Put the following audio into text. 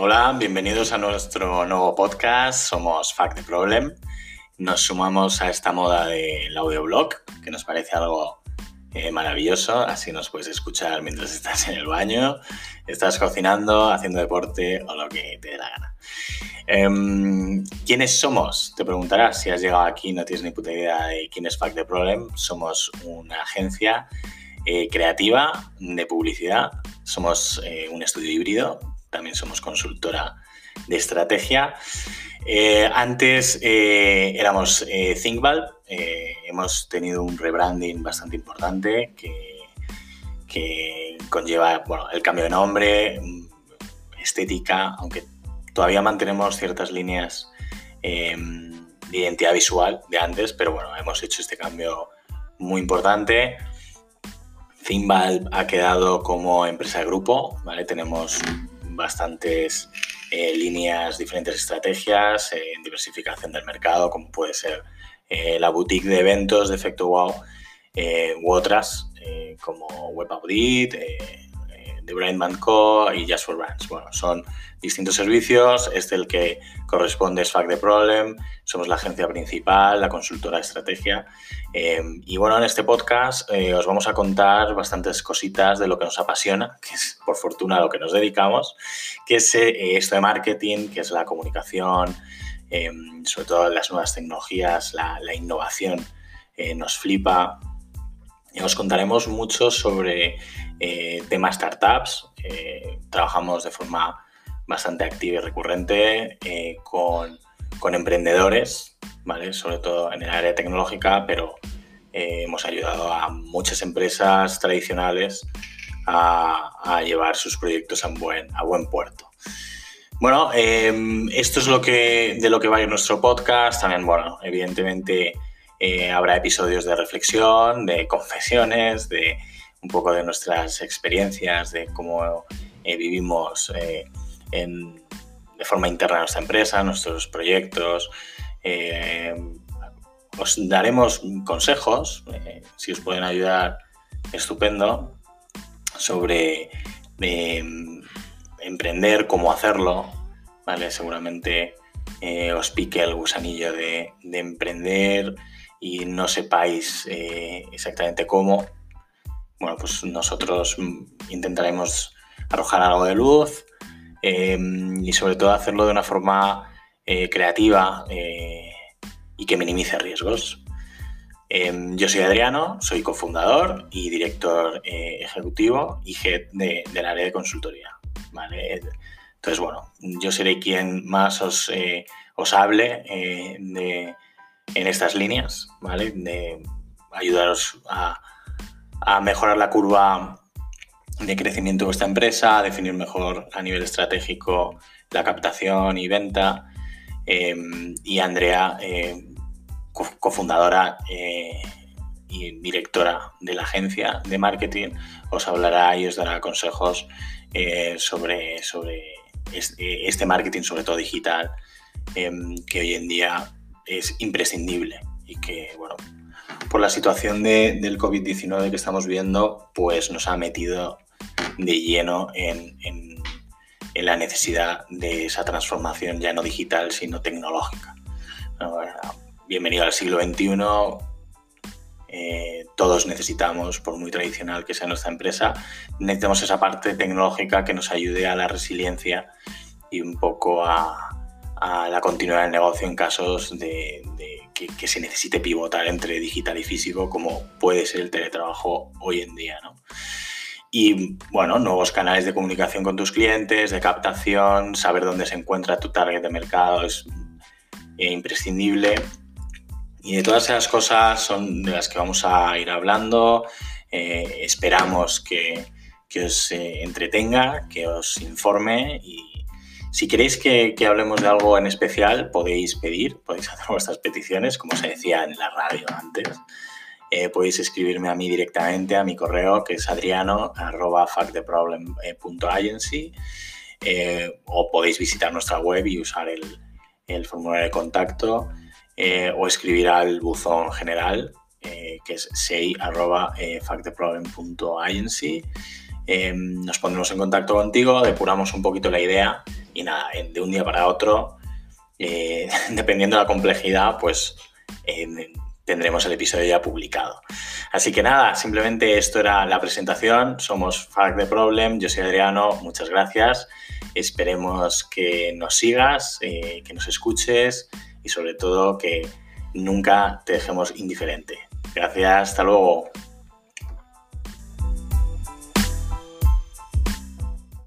Hola, bienvenidos a nuestro nuevo podcast. Somos Fact the Problem. Nos sumamos a esta moda del audioblog, que nos parece algo eh, maravilloso. Así nos puedes escuchar mientras estás en el baño, estás cocinando, haciendo deporte o lo que te dé la gana. Em, ¿Quiénes somos? Te preguntarás si has llegado aquí no tienes ni puta idea de quién es Fact the Problem. Somos una agencia eh, creativa de publicidad. Somos eh, un estudio híbrido. También somos consultora de estrategia. Eh, antes éramos ThinkValve. hemos tenido un rebranding bastante importante que, que conlleva bueno, el cambio de nombre, estética, aunque todavía mantenemos ciertas líneas em, de identidad visual de antes, pero bueno, hemos hecho este cambio muy importante. ThinkValve ha quedado como empresa de grupo, ¿vale? Tenemos bastantes eh, líneas, diferentes estrategias eh, diversificación del mercado, como puede ser eh, la boutique de eventos de Efecto Wow u otras como Web Audit, The Brand Co. y Just for Brands. Bueno, son distintos servicios. Este el que corresponde es Fact the Problem. Somos la agencia principal, la consultora de estrategia. Eh, y bueno, en este podcast eh, os vamos a contar bastantes cositas de lo que nos apasiona, que es por fortuna lo que nos dedicamos, que es eh, esto de marketing, que es la comunicación, sobre todo las nuevas tecnologías, la, la innovación. nos flipa. Os contaremos mucho sobre temas startups. trabajamos de forma bastante activa y recurrente eh, con, emprendedores, ¿vale? sobre todo en el área tecnológica, pero eh, hemos ayudado a muchas empresas tradicionales a, llevar sus proyectos a buen, a buen puerto. Bueno, em, esto es lo que, de lo que va a ir nuestro podcast. También, bueno, evidentemente eh, habrá episodios de reflexión, de confesiones, de un poco de nuestras experiencias, de cómo vivimos de forma interna nuestra empresa, nuestros proyectos. Eh, os daremos consejos, eh, si os pueden ayudar, estupendo, sobre eh, emprender, cómo hacerlo, ¿vale? Seguramente os pique el gusanillo de emprender y no sepáis exactamente cómo. Bueno, pues nosotros intentaremos arrojar algo de luz Em, y sobre todo hacerlo de una forma eh, creativa eh, y que minimice riesgos. Em, yo soy Adriano, soy cofundador y director eh, ejecutivo y head del área de consultoría. Entonces, bueno, yo seré quien más os, os hable de, en estas líneas, ¿vale? de ayudaros a, a mejorar la curva de crecimiento de vuestra empresa, definir mejor a nivel estratégico la captación y venta. Em, y Andrea, eh, cofundadora eh, y directora de la agencia de marketing, os hablará y os dará consejos eh, sobre, sobre este, marketing, sobre todo digital, em, que hoy en día es imprescindible y que, bueno, por la situación del COVID-19 que estamos viendo, pues nos ha metido de lleno en, la necesidad de esa transformación ya no digital, sino tecnológica. bienvenido al siglo XXI. Eh, todos necesitamos, por muy tradicional que sea nuestra empresa, necesitamos esa parte tecnológica que nos ayude a la resiliencia y un poco a, la continuidad del negocio en casos de, que, que, se necesite pivotar entre digital y físico, como puede ser el teletrabajo hoy en día. ¿no? Y bueno, nuevos canales de comunicación con tus clientes, de captación, saber dónde se encuentra tu target de mercado es eh, imprescindible. Y de todas esas cosas son de las que vamos a ir hablando. Eh, esperamos que, que os eh, entretenga, que os informe y si queréis que, hablemos de algo en especial, podéis pedir, podéis hacer vuestras peticiones, como se decía en la radio antes. Eh, podéis escribirme a mí directamente a mi correo que es adriano.facttheproblem.agency eh, o podéis visitar nuestra web y usar el, formulario de contacto eh, o escribir al buzón general que es sei.facttheproblem.agency. nos pondremos en contacto contigo, depuramos un poquito la idea y nada, de un día para otro, eh, dependiendo de la complejidad, pues tendremos el episodio ya publicado. Así que nada, simplemente esto era la presentación. Somos Fact the Problem, yo soy Adriano, muchas gracias. Esperemos que nos sigas, eh, que nos escuches y sobre todo que nunca te dejemos indiferente. Gracias, hasta luego.